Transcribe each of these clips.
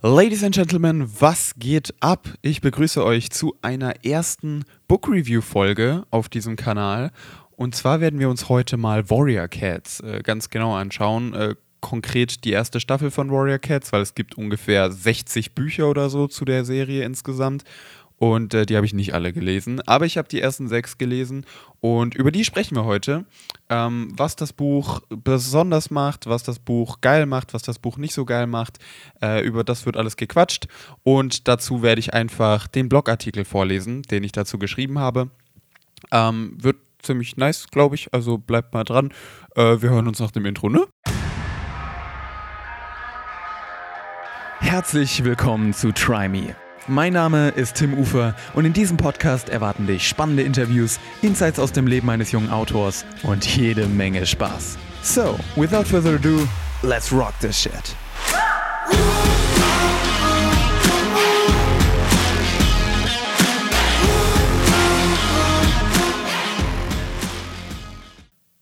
Ladies and Gentlemen, was geht ab? Ich begrüße euch zu einer ersten Book Review Folge auf diesem Kanal. Und zwar werden wir uns heute mal Warrior Cats äh, ganz genau anschauen. Äh, konkret die erste Staffel von Warrior Cats, weil es gibt ungefähr 60 Bücher oder so zu der Serie insgesamt. Und äh, die habe ich nicht alle gelesen, aber ich habe die ersten sechs gelesen und über die sprechen wir heute. Ähm, was das Buch besonders macht, was das Buch geil macht, was das Buch nicht so geil macht, äh, über das wird alles gequatscht. Und dazu werde ich einfach den Blogartikel vorlesen, den ich dazu geschrieben habe. Ähm, wird ziemlich nice, glaube ich, also bleibt mal dran. Äh, wir hören uns nach dem Intro, ne? Herzlich willkommen zu Try Me mein Name ist Tim Ufer und in diesem Podcast erwarten dich spannende Interviews, Insights aus dem Leben eines jungen Autors und jede Menge Spaß. So, without further ado, let's rock this shit.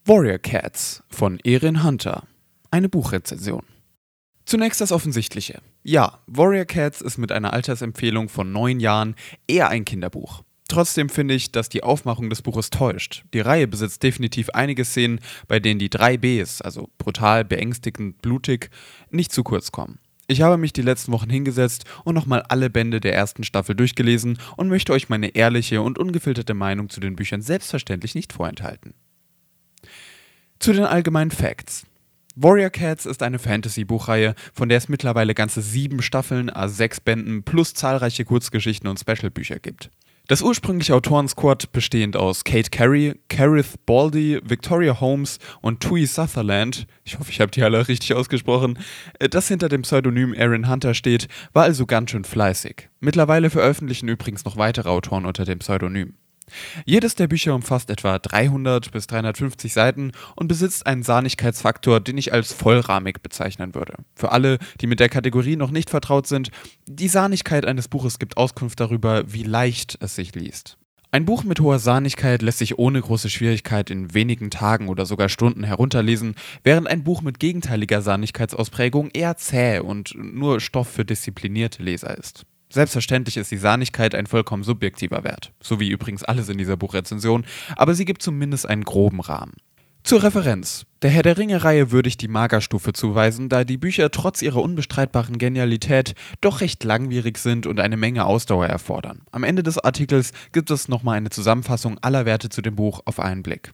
Warrior Cats von Erin Hunter. Eine Buchrezension. Zunächst das Offensichtliche. Ja, Warrior Cats ist mit einer Altersempfehlung von neun Jahren eher ein Kinderbuch. Trotzdem finde ich, dass die Aufmachung des Buches täuscht. Die Reihe besitzt definitiv einige Szenen, bei denen die drei Bs, also brutal, beängstigend, blutig, nicht zu kurz kommen. Ich habe mich die letzten Wochen hingesetzt und nochmal alle Bände der ersten Staffel durchgelesen und möchte euch meine ehrliche und ungefilterte Meinung zu den Büchern selbstverständlich nicht vorenthalten. Zu den allgemeinen Facts. Warrior Cats ist eine Fantasy-Buchreihe, von der es mittlerweile ganze sieben Staffeln, a sechs Bänden plus zahlreiche Kurzgeschichten und Special-Bücher gibt. Das ursprüngliche Autorensquad, bestehend aus Kate Carey, Kareth Baldy, Victoria Holmes und Tui Sutherland, ich hoffe, ich habe die alle richtig ausgesprochen, äh, das hinter dem Pseudonym Aaron Hunter steht, war also ganz schön fleißig. Mittlerweile veröffentlichen übrigens noch weitere Autoren unter dem Pseudonym. Jedes der Bücher umfasst etwa 300 bis 350 Seiten und besitzt einen Sahnigkeitsfaktor, den ich als vollrahmig bezeichnen würde. Für alle, die mit der Kategorie noch nicht vertraut sind, die Sahnigkeit eines Buches gibt Auskunft darüber, wie leicht es sich liest. Ein Buch mit hoher Sahnigkeit lässt sich ohne große Schwierigkeit in wenigen Tagen oder sogar Stunden herunterlesen, während ein Buch mit gegenteiliger Sahnigkeitsausprägung eher zäh und nur Stoff für disziplinierte Leser ist. Selbstverständlich ist die Sahnigkeit ein vollkommen subjektiver Wert, so wie übrigens alles in dieser Buchrezension, aber sie gibt zumindest einen groben Rahmen. Zur Referenz. Der Herr der Ringe-Reihe würde ich die Magerstufe zuweisen, da die Bücher trotz ihrer unbestreitbaren Genialität doch recht langwierig sind und eine Menge Ausdauer erfordern. Am Ende des Artikels gibt es nochmal eine Zusammenfassung aller Werte zu dem Buch auf einen Blick.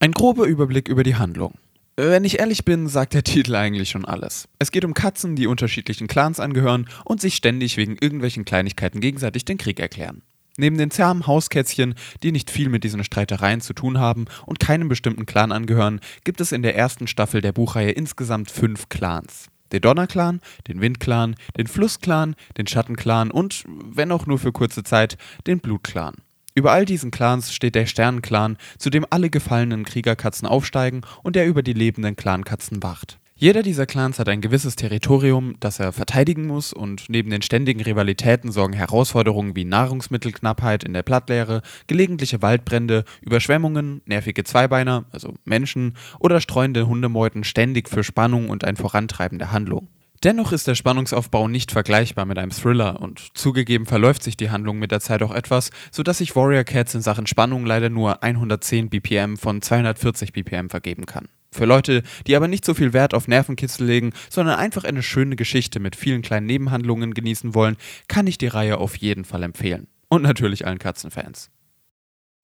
Ein grober Überblick über die Handlung. Wenn ich ehrlich bin, sagt der Titel eigentlich schon alles. Es geht um Katzen, die unterschiedlichen Clans angehören und sich ständig wegen irgendwelchen Kleinigkeiten gegenseitig den Krieg erklären. Neben den zahmen Hauskätzchen, die nicht viel mit diesen Streitereien zu tun haben und keinem bestimmten Clan angehören, gibt es in der ersten Staffel der Buchreihe insgesamt fünf Clans. Den Donnerclan, den Windclan, den Flussclan, den Schattenclan und, wenn auch nur für kurze Zeit, den Blutclan. Über all diesen Clans steht der Sternenclan, zu dem alle gefallenen Kriegerkatzen aufsteigen und der über die lebenden Clankatzen wacht. Jeder dieser Clans hat ein gewisses Territorium, das er verteidigen muss, und neben den ständigen Rivalitäten sorgen Herausforderungen wie Nahrungsmittelknappheit in der Plattleere, gelegentliche Waldbrände, Überschwemmungen, nervige Zweibeiner, also Menschen, oder streuende Hundemeuten ständig für Spannung und ein Vorantreiben der Handlung. Dennoch ist der Spannungsaufbau nicht vergleichbar mit einem Thriller und zugegeben verläuft sich die Handlung mit der Zeit auch etwas, sodass sich Warrior Cats in Sachen Spannung leider nur 110 BPM von 240 BPM vergeben kann. Für Leute, die aber nicht so viel Wert auf Nervenkitzel legen, sondern einfach eine schöne Geschichte mit vielen kleinen Nebenhandlungen genießen wollen, kann ich die Reihe auf jeden Fall empfehlen. Und natürlich allen Katzenfans.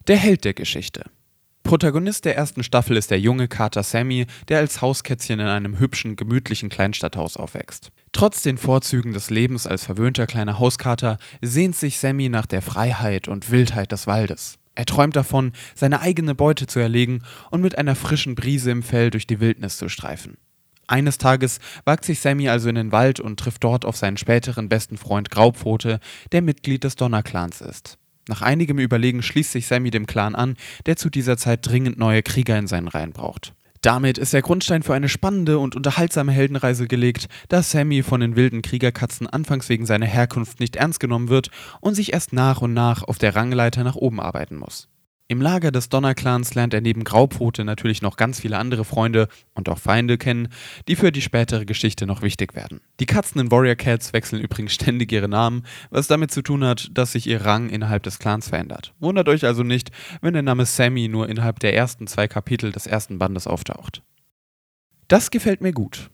Der Held der Geschichte. Protagonist der ersten Staffel ist der junge Kater Sammy, der als Hauskätzchen in einem hübschen, gemütlichen Kleinstadthaus aufwächst. Trotz den Vorzügen des Lebens als verwöhnter kleiner Hauskater sehnt sich Sammy nach der Freiheit und Wildheit des Waldes. Er träumt davon, seine eigene Beute zu erlegen und mit einer frischen Brise im Fell durch die Wildnis zu streifen. Eines Tages wagt sich Sammy also in den Wald und trifft dort auf seinen späteren besten Freund Graupfote, der Mitglied des Donnerclans ist. Nach einigem Überlegen schließt sich Sammy dem Clan an, der zu dieser Zeit dringend neue Krieger in seinen Reihen braucht. Damit ist der Grundstein für eine spannende und unterhaltsame Heldenreise gelegt, da Sammy von den wilden Kriegerkatzen anfangs wegen seiner Herkunft nicht ernst genommen wird und sich erst nach und nach auf der Rangleiter nach oben arbeiten muss. Im Lager des Donnerclans lernt er neben Graupfote natürlich noch ganz viele andere Freunde und auch Feinde kennen, die für die spätere Geschichte noch wichtig werden. Die Katzen in Warrior Cats wechseln übrigens ständig ihre Namen, was damit zu tun hat, dass sich ihr Rang innerhalb des Clans verändert. Wundert euch also nicht, wenn der Name Sammy nur innerhalb der ersten zwei Kapitel des ersten Bandes auftaucht. Das gefällt mir gut.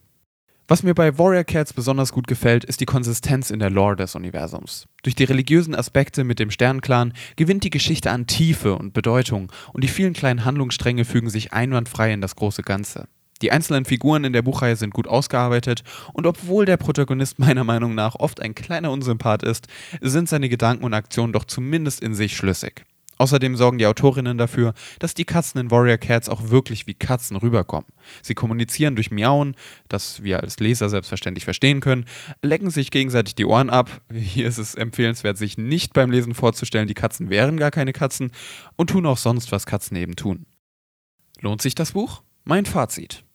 Was mir bei Warrior Cats besonders gut gefällt, ist die Konsistenz in der Lore des Universums. Durch die religiösen Aspekte mit dem Sternenclan gewinnt die Geschichte an Tiefe und Bedeutung und die vielen kleinen Handlungsstränge fügen sich einwandfrei in das große Ganze. Die einzelnen Figuren in der Buchreihe sind gut ausgearbeitet und obwohl der Protagonist meiner Meinung nach oft ein kleiner Unsympath ist, sind seine Gedanken und Aktionen doch zumindest in sich schlüssig. Außerdem sorgen die Autorinnen dafür, dass die Katzen in Warrior Cats auch wirklich wie Katzen rüberkommen. Sie kommunizieren durch Miauen, das wir als Leser selbstverständlich verstehen können, lecken sich gegenseitig die Ohren ab. Hier ist es empfehlenswert, sich nicht beim Lesen vorzustellen, die Katzen wären gar keine Katzen und tun auch sonst, was Katzen eben tun. Lohnt sich das Buch? Mein Fazit.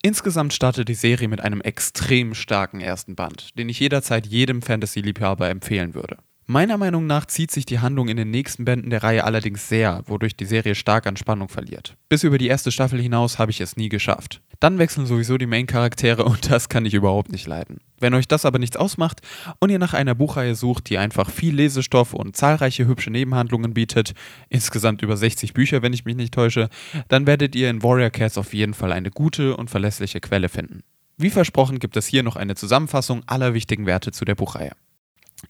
Insgesamt startet die Serie mit einem extrem starken ersten Band, den ich jederzeit jedem Fantasy-Liebhaber empfehlen würde. Meiner Meinung nach zieht sich die Handlung in den nächsten Bänden der Reihe allerdings sehr, wodurch die Serie stark an Spannung verliert. Bis über die erste Staffel hinaus habe ich es nie geschafft. Dann wechseln sowieso die Main-Charaktere und das kann ich überhaupt nicht leiden. Wenn euch das aber nichts ausmacht und ihr nach einer Buchreihe sucht, die einfach viel Lesestoff und zahlreiche hübsche Nebenhandlungen bietet, insgesamt über 60 Bücher, wenn ich mich nicht täusche, dann werdet ihr in Warrior Cats auf jeden Fall eine gute und verlässliche Quelle finden. Wie versprochen gibt es hier noch eine Zusammenfassung aller wichtigen Werte zu der Buchreihe.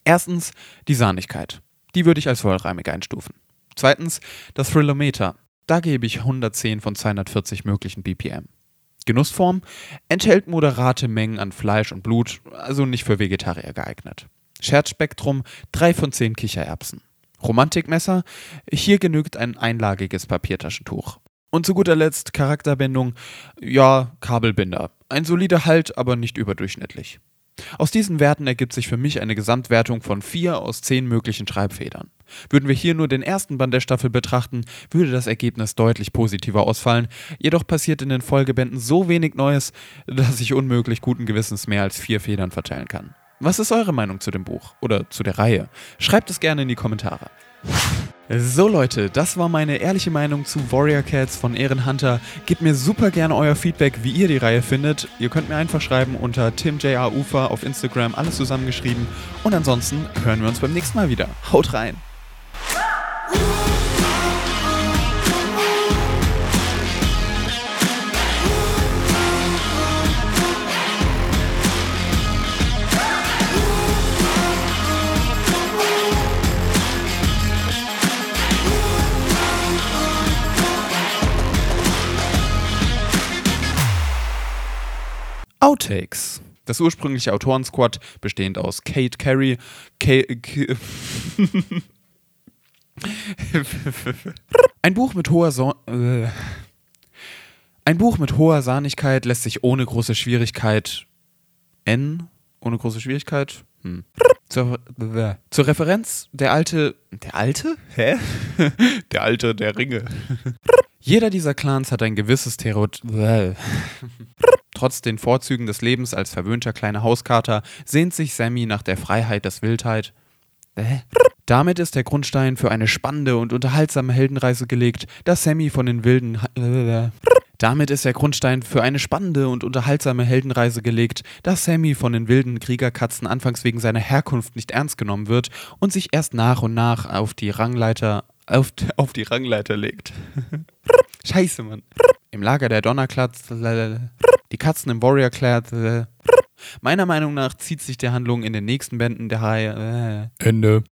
Erstens die Sahnigkeit. Die würde ich als vollreimig einstufen. Zweitens das Thrillometer. Da gebe ich 110 von 240 möglichen BPM. Genussform enthält moderate Mengen an Fleisch und Blut, also nicht für Vegetarier geeignet. Scherzspektrum 3 von 10 Kichererbsen. Romantikmesser, hier genügt ein einlagiges Papiertaschentuch. Und zu guter Letzt Charakterbindung, ja, Kabelbinder. Ein solider Halt, aber nicht überdurchschnittlich. Aus diesen Werten ergibt sich für mich eine Gesamtwertung von 4 aus 10 möglichen Schreibfedern. Würden wir hier nur den ersten Band der Staffel betrachten, würde das Ergebnis deutlich positiver ausfallen, jedoch passiert in den Folgebänden so wenig Neues, dass ich unmöglich guten Gewissens mehr als 4 Federn verteilen kann. Was ist eure Meinung zu dem Buch oder zu der Reihe? Schreibt es gerne in die Kommentare. So Leute, das war meine ehrliche Meinung zu Warrior Cats von Ehrenhunter. Gebt mir super gerne euer Feedback, wie ihr die Reihe findet. Ihr könnt mir einfach schreiben unter timjarufer auf Instagram, alles zusammengeschrieben. Und ansonsten hören wir uns beim nächsten Mal wieder. Haut rein! Outtakes. Das ursprüngliche Autorensquad, bestehend aus Kate Carey, Ein Buch mit hoher so äh. Ein Buch mit hoher Sahnigkeit lässt sich ohne große Schwierigkeit N ohne große Schwierigkeit hm. zur, äh. zur Referenz der alte der alte hä der alte der Ringe jeder dieser Clans hat ein gewisses äh. Trotz den Vorzügen des Lebens als verwöhnter kleiner Hauskater sehnt sich Sammy nach der Freiheit des Wildheit. Äh? Damit ist der Grundstein für eine spannende und unterhaltsame Heldenreise gelegt, dass Sammy von den wilden damit ist der Grundstein für eine spannende und unterhaltsame Heldenreise gelegt, dass Sammy von den wilden Kriegerkatzen anfangs wegen seiner Herkunft nicht ernst genommen wird und sich erst nach und nach auf die Rangleiter auf, auf die Rangleiter legt. Scheiße, Mann. Im Lager der Donnerklatz die Katzen im Warrior Clad. Meiner Meinung nach zieht sich die Handlung in den nächsten Bänden der Reihe. Ende.